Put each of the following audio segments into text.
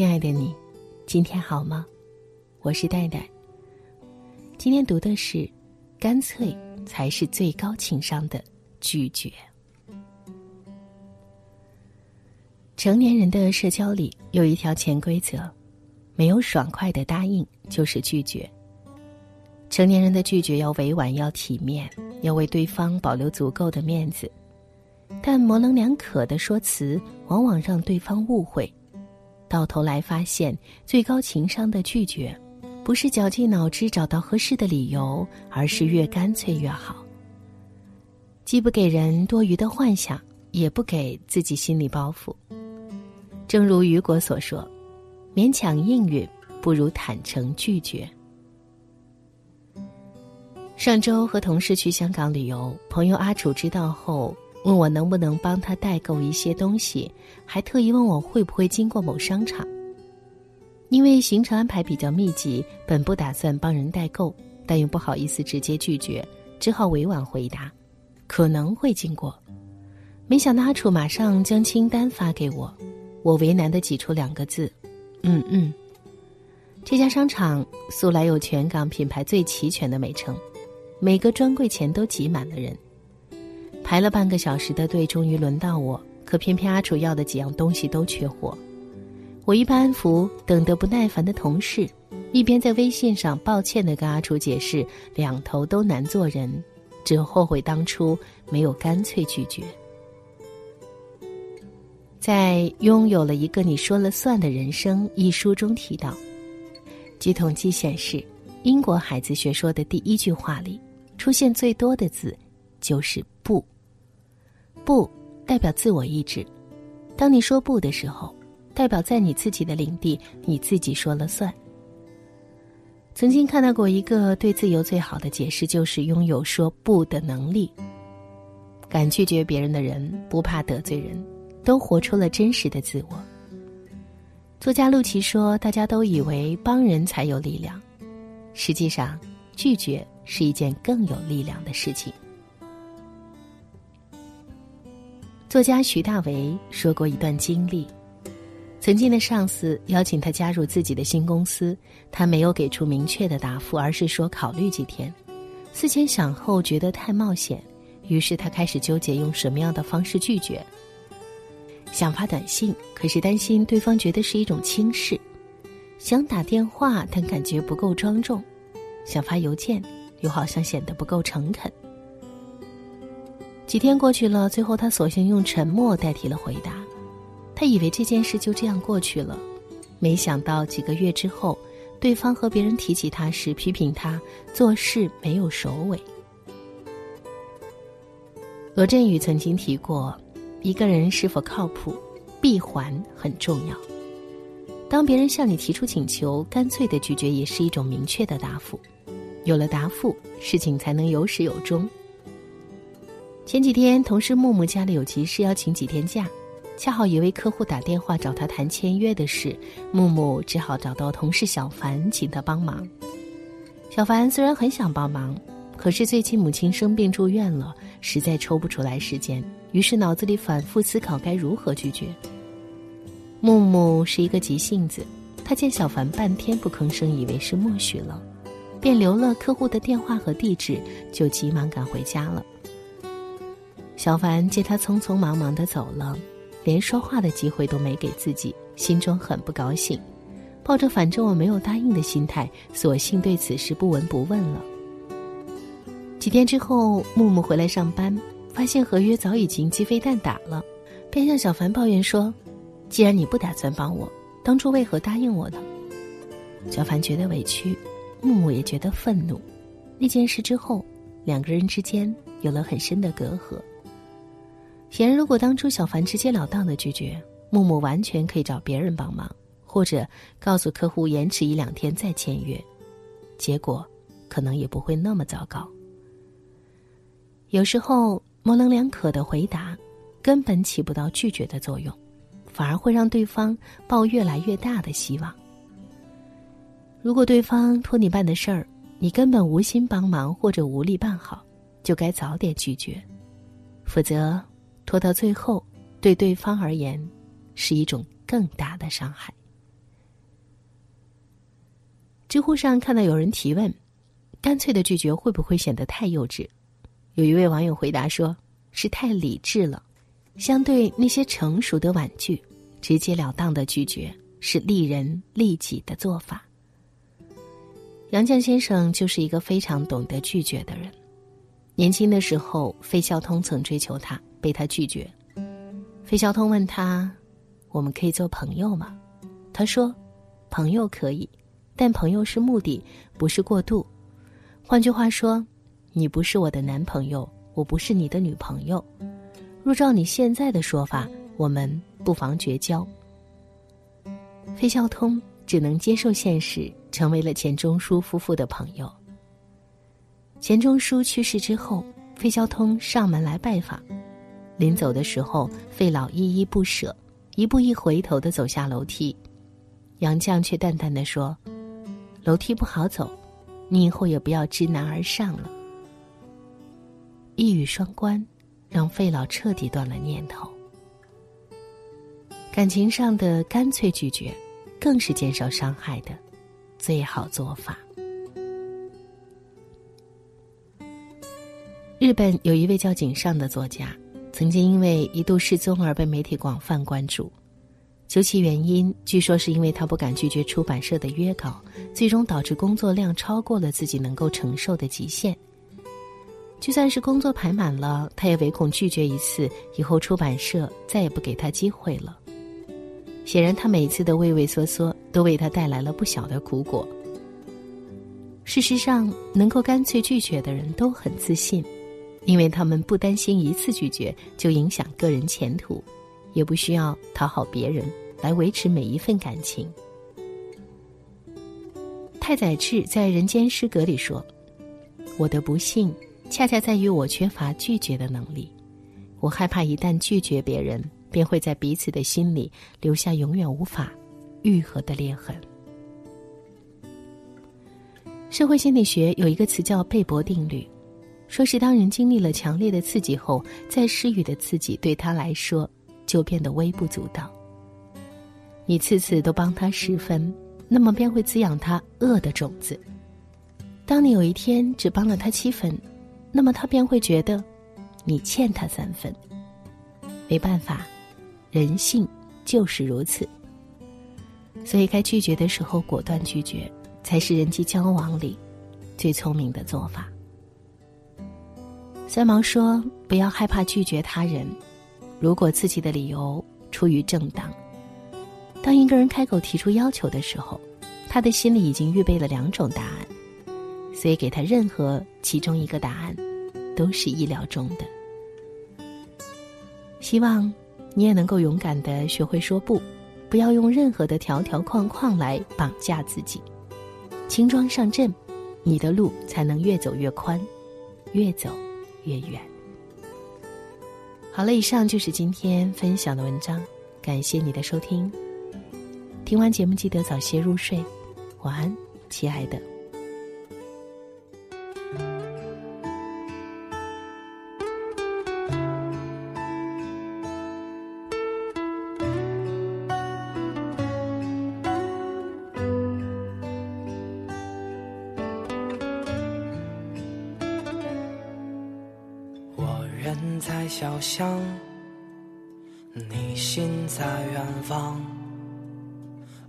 亲爱的你，今天好吗？我是戴戴。今天读的是，干脆才是最高情商的拒绝。成年人的社交里有一条潜规则：没有爽快的答应就是拒绝。成年人的拒绝要委婉，要体面，要为对方保留足够的面子。但模棱两可的说辞，往往让对方误会。到头来发现，最高情商的拒绝，不是绞尽脑汁找到合适的理由，而是越干脆越好。既不给人多余的幻想，也不给自己心理包袱。正如雨果所说：“勉强应允，不如坦诚拒绝。”上周和同事去香港旅游，朋友阿楚知道后。问我能不能帮他代购一些东西，还特意问我会不会经过某商场。因为行程安排比较密集，本不打算帮人代购，但又不好意思直接拒绝，只好委婉回答：“可能会经过。”没想到阿楚马上将清单发给我，我为难的挤出两个字：“嗯嗯。”这家商场素来有全港品牌最齐全的美称，每个专柜前都挤满了人。排了半个小时的队，终于轮到我。可偏偏阿楚要的几样东西都缺货，我一边安抚等得不耐烦的同事，一边在微信上抱歉的跟阿楚解释，两头都难做人，只后悔当初没有干脆拒绝。在《拥有了一个你说了算的人生》一书中提到，据统计显示，英国孩子学说的第一句话里，出现最多的字就是“不”。不代表自我意志。当你说不的时候，代表在你自己的领地，你自己说了算。曾经看到过一个对自由最好的解释，就是拥有说不的能力。敢拒绝别人的人，不怕得罪人，都活出了真实的自我。作家陆琪说：“大家都以为帮人才有力量，实际上，拒绝是一件更有力量的事情。”作家徐大为说过一段经历：曾经的上司邀请他加入自己的新公司，他没有给出明确的答复，而是说考虑几天。思前想后，觉得太冒险，于是他开始纠结用什么样的方式拒绝。想发短信，可是担心对方觉得是一种轻视；想打电话，但感觉不够庄重；想发邮件，又好像显得不够诚恳。几天过去了，最后他索性用沉默代替了回答。他以为这件事就这样过去了，没想到几个月之后，对方和别人提起他时，批评他做事没有首尾。罗振宇曾经提过，一个人是否靠谱，闭环很重要。当别人向你提出请求，干脆的拒绝也是一种明确的答复。有了答复，事情才能有始有终。前几天，同事木木家里有急事要请几天假，恰好一位客户打电话找他谈签约的事，木木只好找到同事小凡请他帮忙。小凡虽然很想帮忙，可是最近母亲生病住院了，实在抽不出来时间，于是脑子里反复思考该如何拒绝。木木是一个急性子，他见小凡半天不吭声，以为是默许了，便留了客户的电话和地址，就急忙赶回家了。小凡见他匆匆忙忙的走了，连说话的机会都没给自己，心中很不高兴，抱着反正我没有答应的心态，索性对此事不闻不问了。几天之后，木木回来上班，发现合约早已经鸡飞蛋打了，便向小凡抱怨说：“既然你不打算帮我，当初为何答应我呢？”小凡觉得委屈，木木也觉得愤怒。那件事之后，两个人之间有了很深的隔阂。显然，如果当初小凡直截了当的拒绝，木木完全可以找别人帮忙，或者告诉客户延迟一两天再签约，结果可能也不会那么糟糕。有时候模棱两可的回答，根本起不到拒绝的作用，反而会让对方抱越来越大的希望。如果对方托你办的事儿，你根本无心帮忙或者无力办好，就该早点拒绝，否则。拖到最后，对对方而言，是一种更大的伤害。知乎上看到有人提问：“干脆的拒绝会不会显得太幼稚？”有一位网友回答说：“是太理智了。相对那些成熟的婉拒，直截了当的拒绝是利人利己的做法。”杨绛先生就是一个非常懂得拒绝的人。年轻的时候，费孝通曾追求他，被他拒绝。费孝通问他：“我们可以做朋友吗？”他说：“朋友可以，但朋友是目的，不是过渡。换句话说，你不是我的男朋友，我不是你的女朋友。若照你现在的说法，我们不妨绝交。”费孝通只能接受现实。成为了钱钟书夫妇的朋友。钱钟书去世之后，费孝通上门来拜访，临走的时候，费老依依不舍，一步一回头的走下楼梯，杨绛却淡淡的说：“楼梯不好走，你以后也不要知难而上了。”一语双关，让费老彻底断了念头。感情上的干脆拒绝，更是减少伤害的。最好做法。日本有一位叫井上的作家，曾经因为一度失踪而被媒体广泛关注。究其原因，据说是因为他不敢拒绝出版社的约稿，最终导致工作量超过了自己能够承受的极限。就算是工作排满了，他也唯恐拒绝一次，以后出版社再也不给他机会了。显然，他每次的畏畏缩缩都为他带来了不小的苦果。事实上，能够干脆拒绝的人都很自信，因为他们不担心一次拒绝就影响个人前途，也不需要讨好别人来维持每一份感情。太宰治在《人间失格》里说：“我的不幸，恰恰在于我缺乏拒绝的能力，我害怕一旦拒绝别人。”便会在彼此的心里留下永远无法愈合的裂痕。社会心理学有一个词叫贝博定律，说是当人经历了强烈的刺激后，再施予的刺激对他来说就变得微不足道。你次次都帮他十分，那么便会滋养他恶的种子。当你有一天只帮了他七分，那么他便会觉得你欠他三分。没办法。人性就是如此，所以该拒绝的时候果断拒绝，才是人际交往里最聪明的做法。三毛说：“不要害怕拒绝他人，如果自己的理由出于正当。当一个人开口提出要求的时候，他的心里已经预备了两种答案，所以给他任何其中一个答案，都是意料中的。希望。”你也能够勇敢的学会说不，不要用任何的条条框框来绑架自己，轻装上阵，你的路才能越走越宽，越走越远。好了，以上就是今天分享的文章，感谢你的收听。听完节目记得早些入睡，晚安，亲爱的。人在小巷，你心在远方。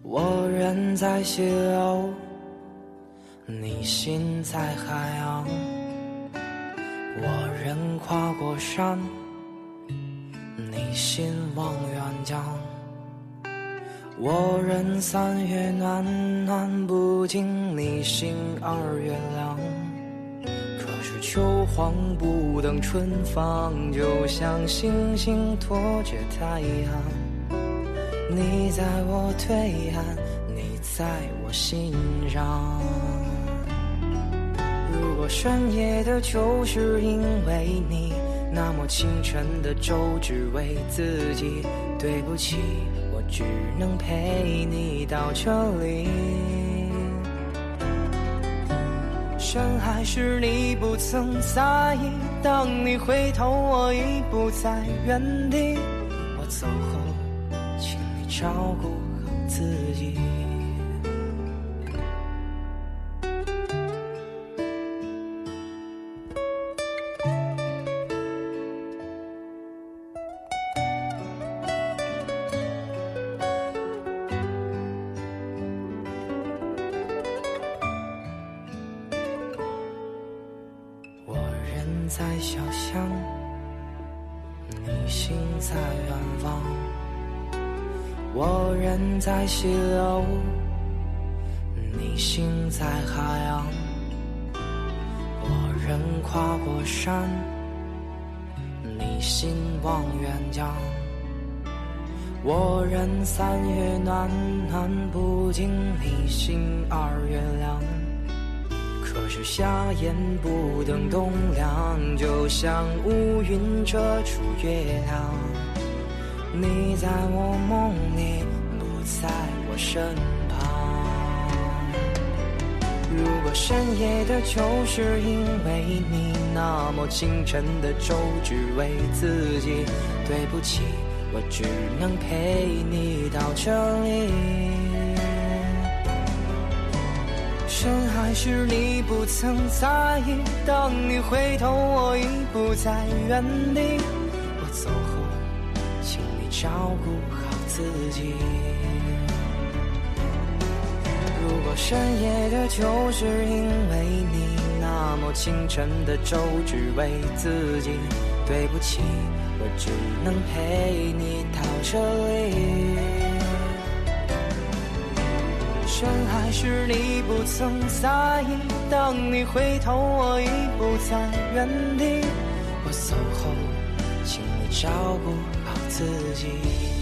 我人在溪流，你心在海洋。我人跨过山，你心望远江。我人三月暖暖不尽，你心二月凉。秋黄不等春放，就像星星拖着太阳。你在我对岸，你在我心上。如果深夜的就是因为你，那么清晨的粥只为自己。对不起，我只能陪你到这里。深海是你不曾在意，当你回头，我已不在原地。我走后，请你照顾好自己。在小巷，你心在远方。我人在溪流，你心在海洋。我人跨过山，你心望远江。我人三月暖，暖不尽你心二月凉。是夏夜不等冬凉，就像乌云遮住月亮。你在我梦里，不在我身旁。如果深夜的酒是因为你，那么清晨的粥只为自己。对不起，我只能陪你到这里。深海时你不曾在意，当你回头，我已不在原地。我走后。请你照顾好自己。如果深夜的酒是因为你，那么清晨的粥只为自己。对不起，我只能陪你到这里。深海是你不曾在意，当你回头，我已不在原地。我走后，请你照顾好。自己。